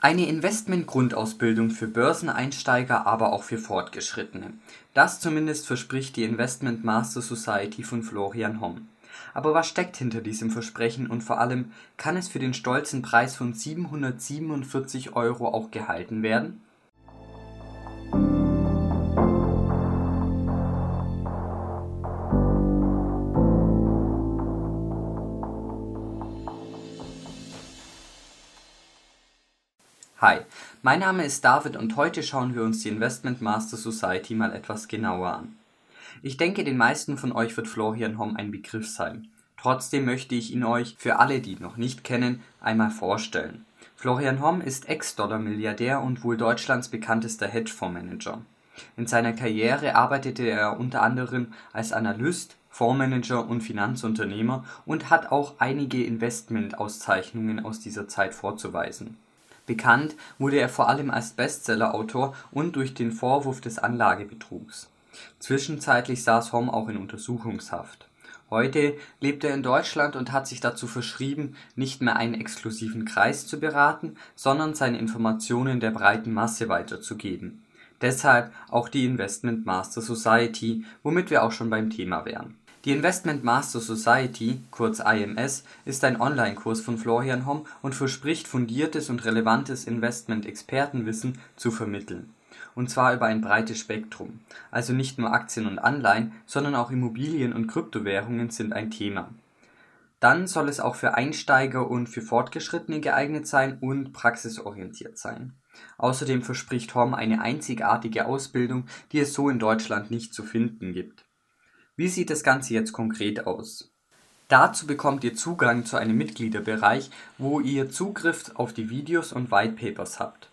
Eine Investmentgrundausbildung für Börseneinsteiger, aber auch für Fortgeschrittene. Das zumindest verspricht die Investment Master Society von Florian Homm. Aber was steckt hinter diesem Versprechen und vor allem, kann es für den stolzen Preis von 747 Euro auch gehalten werden? Hi, mein Name ist David und heute schauen wir uns die Investment Master Society mal etwas genauer an. Ich denke, den meisten von euch wird Florian Homm ein Begriff sein. Trotzdem möchte ich ihn euch, für alle, die ihn noch nicht kennen, einmal vorstellen. Florian Homm ist Ex-Dollar-Milliardär und wohl Deutschlands bekanntester Hedgefondsmanager. In seiner Karriere arbeitete er unter anderem als Analyst, Fondsmanager und Finanzunternehmer und hat auch einige Investment-Auszeichnungen aus dieser Zeit vorzuweisen. Bekannt wurde er vor allem als Bestsellerautor und durch den Vorwurf des Anlagebetrugs. Zwischenzeitlich saß Homm auch in Untersuchungshaft. Heute lebt er in Deutschland und hat sich dazu verschrieben, nicht mehr einen exklusiven Kreis zu beraten, sondern seine Informationen der breiten Masse weiterzugeben. Deshalb auch die Investment Master Society, womit wir auch schon beim Thema wären die Investment Master Society kurz IMS ist ein Online-Kurs von Florian Homm und verspricht fundiertes und relevantes Investment-Expertenwissen zu vermitteln. Und zwar über ein breites Spektrum. Also nicht nur Aktien und Anleihen, sondern auch Immobilien und Kryptowährungen sind ein Thema. Dann soll es auch für Einsteiger und für Fortgeschrittene geeignet sein und praxisorientiert sein. Außerdem verspricht Homm eine einzigartige Ausbildung, die es so in Deutschland nicht zu finden gibt wie sieht das Ganze jetzt konkret aus? Dazu bekommt ihr Zugang zu einem Mitgliederbereich, wo ihr Zugriff auf die Videos und Whitepapers habt.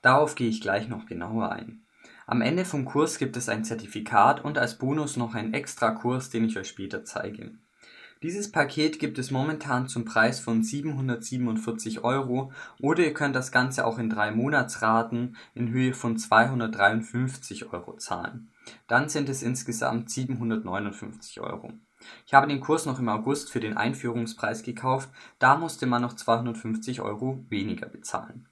Darauf gehe ich gleich noch genauer ein. Am Ende vom Kurs gibt es ein Zertifikat und als Bonus noch einen extra Kurs, den ich euch später zeige. Dieses Paket gibt es momentan zum Preis von 747 Euro oder ihr könnt das Ganze auch in drei Monatsraten in Höhe von 253 Euro zahlen. Dann sind es insgesamt 759 Euro. Ich habe den Kurs noch im August für den Einführungspreis gekauft, da musste man noch 250 Euro weniger bezahlen.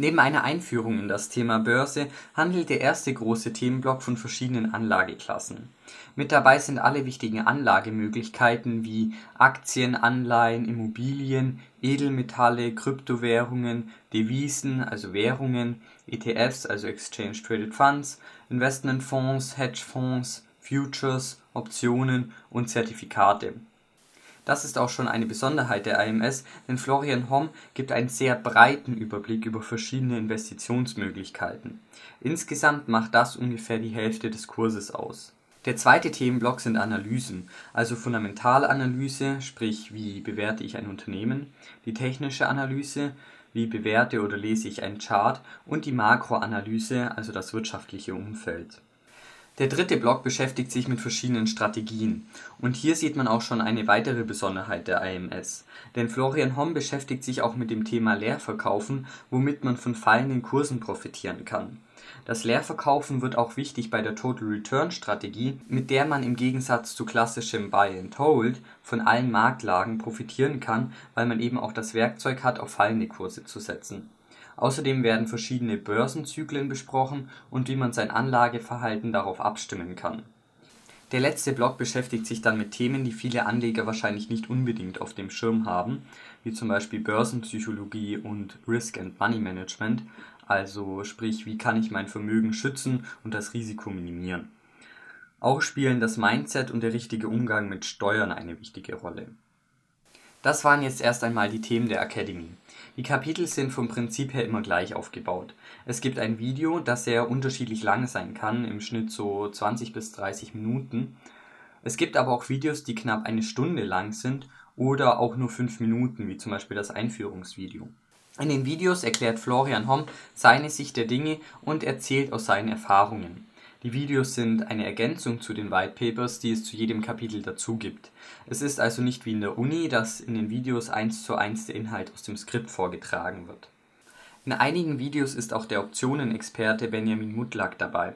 Neben einer Einführung in das Thema Börse handelt der erste große Themenblock von verschiedenen Anlageklassen. Mit dabei sind alle wichtigen Anlagemöglichkeiten wie Aktien, Anleihen, Immobilien, Edelmetalle, Kryptowährungen, Devisen, also Währungen, ETFs, also Exchange Traded Funds, Investmentfonds, Hedgefonds, Futures, Optionen und Zertifikate. Das ist auch schon eine Besonderheit der IMS, denn Florian Homm gibt einen sehr breiten Überblick über verschiedene Investitionsmöglichkeiten. Insgesamt macht das ungefähr die Hälfte des Kurses aus. Der zweite Themenblock sind Analysen, also Fundamentalanalyse, sprich wie bewerte ich ein Unternehmen, die technische Analyse, wie bewerte oder lese ich einen Chart und die Makroanalyse, also das wirtschaftliche Umfeld. Der dritte Block beschäftigt sich mit verschiedenen Strategien. Und hier sieht man auch schon eine weitere Besonderheit der IMS. Denn Florian Homm beschäftigt sich auch mit dem Thema Leerverkaufen, womit man von fallenden Kursen profitieren kann. Das Leerverkaufen wird auch wichtig bei der Total Return Strategie, mit der man im Gegensatz zu klassischem Buy and Hold von allen Marktlagen profitieren kann, weil man eben auch das Werkzeug hat, auf fallende Kurse zu setzen. Außerdem werden verschiedene Börsenzyklen besprochen und wie man sein Anlageverhalten darauf abstimmen kann. Der letzte Block beschäftigt sich dann mit Themen, die viele Anleger wahrscheinlich nicht unbedingt auf dem Schirm haben, wie zum Beispiel Börsenpsychologie und Risk and Money Management, also sprich, wie kann ich mein Vermögen schützen und das Risiko minimieren. Auch spielen das Mindset und der richtige Umgang mit Steuern eine wichtige Rolle. Das waren jetzt erst einmal die Themen der Academy. Die Kapitel sind vom Prinzip her immer gleich aufgebaut. Es gibt ein Video, das sehr unterschiedlich lang sein kann, im Schnitt so 20 bis 30 Minuten. Es gibt aber auch Videos, die knapp eine Stunde lang sind oder auch nur 5 Minuten, wie zum Beispiel das Einführungsvideo. In den Videos erklärt Florian Homm seine Sicht der Dinge und erzählt aus seinen Erfahrungen. Die Videos sind eine Ergänzung zu den White Papers, die es zu jedem Kapitel dazu gibt. Es ist also nicht wie in der Uni, dass in den Videos eins zu eins der Inhalt aus dem Skript vorgetragen wird. In einigen Videos ist auch der Optionenexperte Benjamin Mutlak dabei.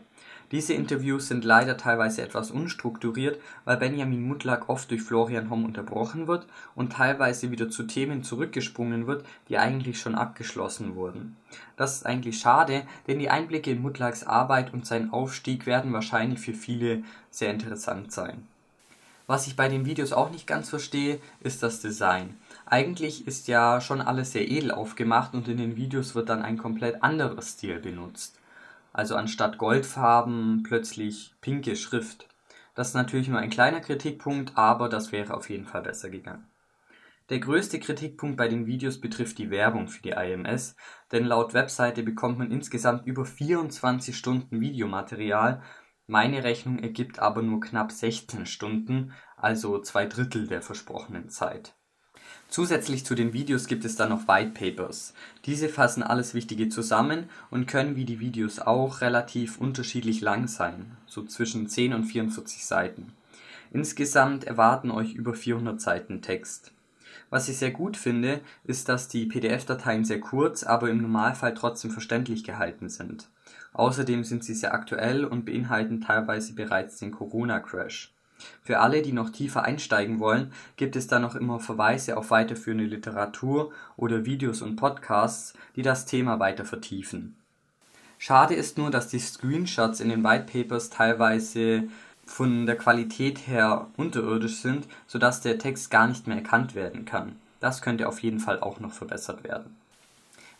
Diese Interviews sind leider teilweise etwas unstrukturiert, weil Benjamin Mutlak oft durch Florian Homm unterbrochen wird und teilweise wieder zu Themen zurückgesprungen wird, die eigentlich schon abgeschlossen wurden. Das ist eigentlich schade, denn die Einblicke in Mutlaks Arbeit und seinen Aufstieg werden wahrscheinlich für viele sehr interessant sein. Was ich bei den Videos auch nicht ganz verstehe, ist das Design. Eigentlich ist ja schon alles sehr edel aufgemacht und in den Videos wird dann ein komplett anderer Stil benutzt. Also anstatt Goldfarben plötzlich pinke Schrift. Das ist natürlich nur ein kleiner Kritikpunkt, aber das wäre auf jeden Fall besser gegangen. Der größte Kritikpunkt bei den Videos betrifft die Werbung für die IMS, denn laut Webseite bekommt man insgesamt über 24 Stunden Videomaterial meine Rechnung ergibt aber nur knapp 16 Stunden, also zwei Drittel der versprochenen Zeit. Zusätzlich zu den Videos gibt es dann noch White Papers. Diese fassen alles Wichtige zusammen und können wie die Videos auch relativ unterschiedlich lang sein, so zwischen 10 und 44 Seiten. Insgesamt erwarten euch über 400 Seiten Text. Was ich sehr gut finde, ist, dass die PDF-Dateien sehr kurz, aber im Normalfall trotzdem verständlich gehalten sind. Außerdem sind sie sehr aktuell und beinhalten teilweise bereits den Corona-Crash. Für alle, die noch tiefer einsteigen wollen, gibt es da noch immer Verweise auf weiterführende Literatur oder Videos und Podcasts, die das Thema weiter vertiefen. Schade ist nur, dass die Screenshots in den White Papers teilweise von der Qualität her unterirdisch sind, sodass der Text gar nicht mehr erkannt werden kann. Das könnte auf jeden Fall auch noch verbessert werden.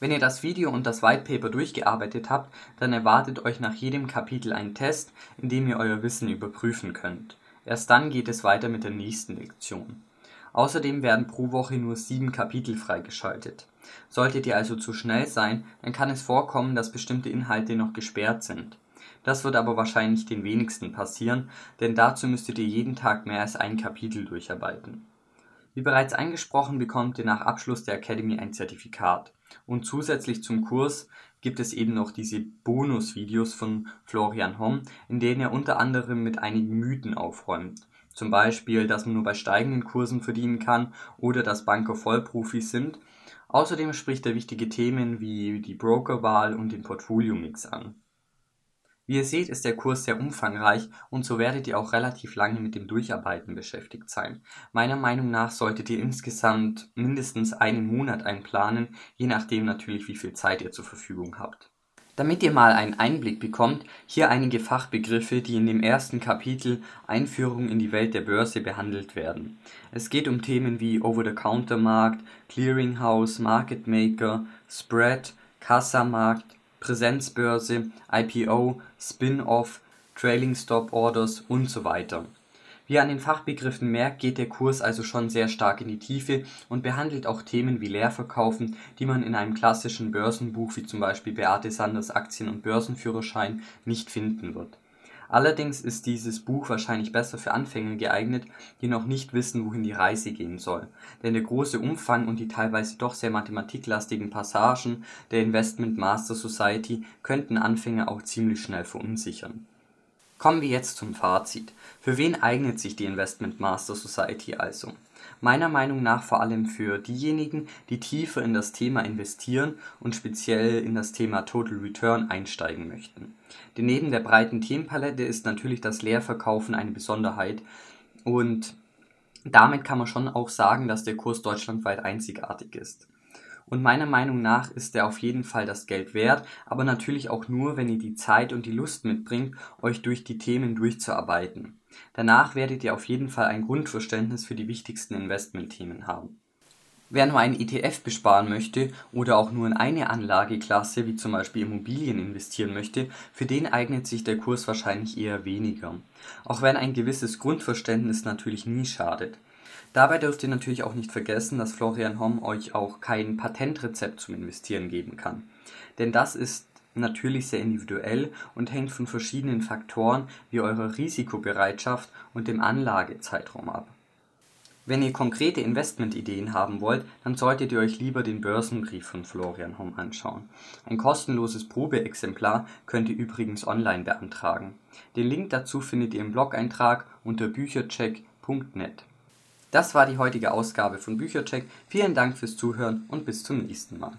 Wenn ihr das Video und das White Paper durchgearbeitet habt, dann erwartet euch nach jedem Kapitel ein Test, in dem ihr euer Wissen überprüfen könnt. Erst dann geht es weiter mit der nächsten Lektion. Außerdem werden pro Woche nur sieben Kapitel freigeschaltet. Solltet ihr also zu schnell sein, dann kann es vorkommen, dass bestimmte Inhalte noch gesperrt sind. Das wird aber wahrscheinlich den wenigsten passieren, denn dazu müsstet ihr jeden Tag mehr als ein Kapitel durcharbeiten. Wie bereits angesprochen bekommt ihr nach Abschluss der Academy ein Zertifikat. Und zusätzlich zum Kurs gibt es eben noch diese Bonusvideos von Florian Homm, in denen er unter anderem mit einigen Mythen aufräumt. Zum Beispiel, dass man nur bei steigenden Kursen verdienen kann oder dass Banker Vollprofis sind. Außerdem spricht er wichtige Themen wie die Brokerwahl und den Portfolio-Mix an. Wie ihr seht, ist der Kurs sehr umfangreich und so werdet ihr auch relativ lange mit dem Durcharbeiten beschäftigt sein. Meiner Meinung nach solltet ihr insgesamt mindestens einen Monat einplanen, je nachdem natürlich wie viel Zeit ihr zur Verfügung habt. Damit ihr mal einen Einblick bekommt, hier einige Fachbegriffe, die in dem ersten Kapitel Einführung in die Welt der Börse behandelt werden. Es geht um Themen wie Over-the-Counter-Markt, Clearinghouse, Market Maker, Spread, Kassamarkt, Präsenzbörse, IPO, Spin-off, Trailing Stop Orders und so weiter. Wie an den Fachbegriffen merkt, geht der Kurs also schon sehr stark in die Tiefe und behandelt auch Themen wie Leerverkaufen, die man in einem klassischen Börsenbuch wie zum Beispiel Beate Sanders Aktien- und Börsenführerschein nicht finden wird Allerdings ist dieses Buch wahrscheinlich besser für Anfänger geeignet, die noch nicht wissen, wohin die Reise gehen soll, denn der große Umfang und die teilweise doch sehr mathematiklastigen Passagen der Investment Master Society könnten Anfänger auch ziemlich schnell verunsichern. Kommen wir jetzt zum Fazit. Für wen eignet sich die Investment Master Society also? Meiner Meinung nach vor allem für diejenigen, die tiefer in das Thema investieren und speziell in das Thema Total Return einsteigen möchten. Denn neben der breiten Themenpalette ist natürlich das Leerverkaufen eine Besonderheit und damit kann man schon auch sagen, dass der Kurs deutschlandweit einzigartig ist. Und meiner Meinung nach ist er auf jeden Fall das Geld wert, aber natürlich auch nur, wenn ihr die Zeit und die Lust mitbringt, euch durch die Themen durchzuarbeiten. Danach werdet ihr auf jeden Fall ein Grundverständnis für die wichtigsten Investmentthemen haben. Wer nur einen ETF besparen möchte oder auch nur in eine Anlageklasse wie zum Beispiel Immobilien investieren möchte, für den eignet sich der Kurs wahrscheinlich eher weniger. Auch wenn ein gewisses Grundverständnis natürlich nie schadet. Dabei dürft ihr natürlich auch nicht vergessen, dass Florian Homm euch auch kein Patentrezept zum Investieren geben kann. Denn das ist natürlich sehr individuell und hängt von verschiedenen Faktoren wie eurer Risikobereitschaft und dem Anlagezeitraum ab. Wenn ihr konkrete Investmentideen haben wollt, dann solltet ihr euch lieber den Börsenbrief von Florian Homm anschauen. Ein kostenloses Probeexemplar könnt ihr übrigens online beantragen. Den Link dazu findet ihr im Blog-Eintrag unter büchercheck.net. Das war die heutige Ausgabe von Büchercheck. Vielen Dank fürs Zuhören und bis zum nächsten Mal.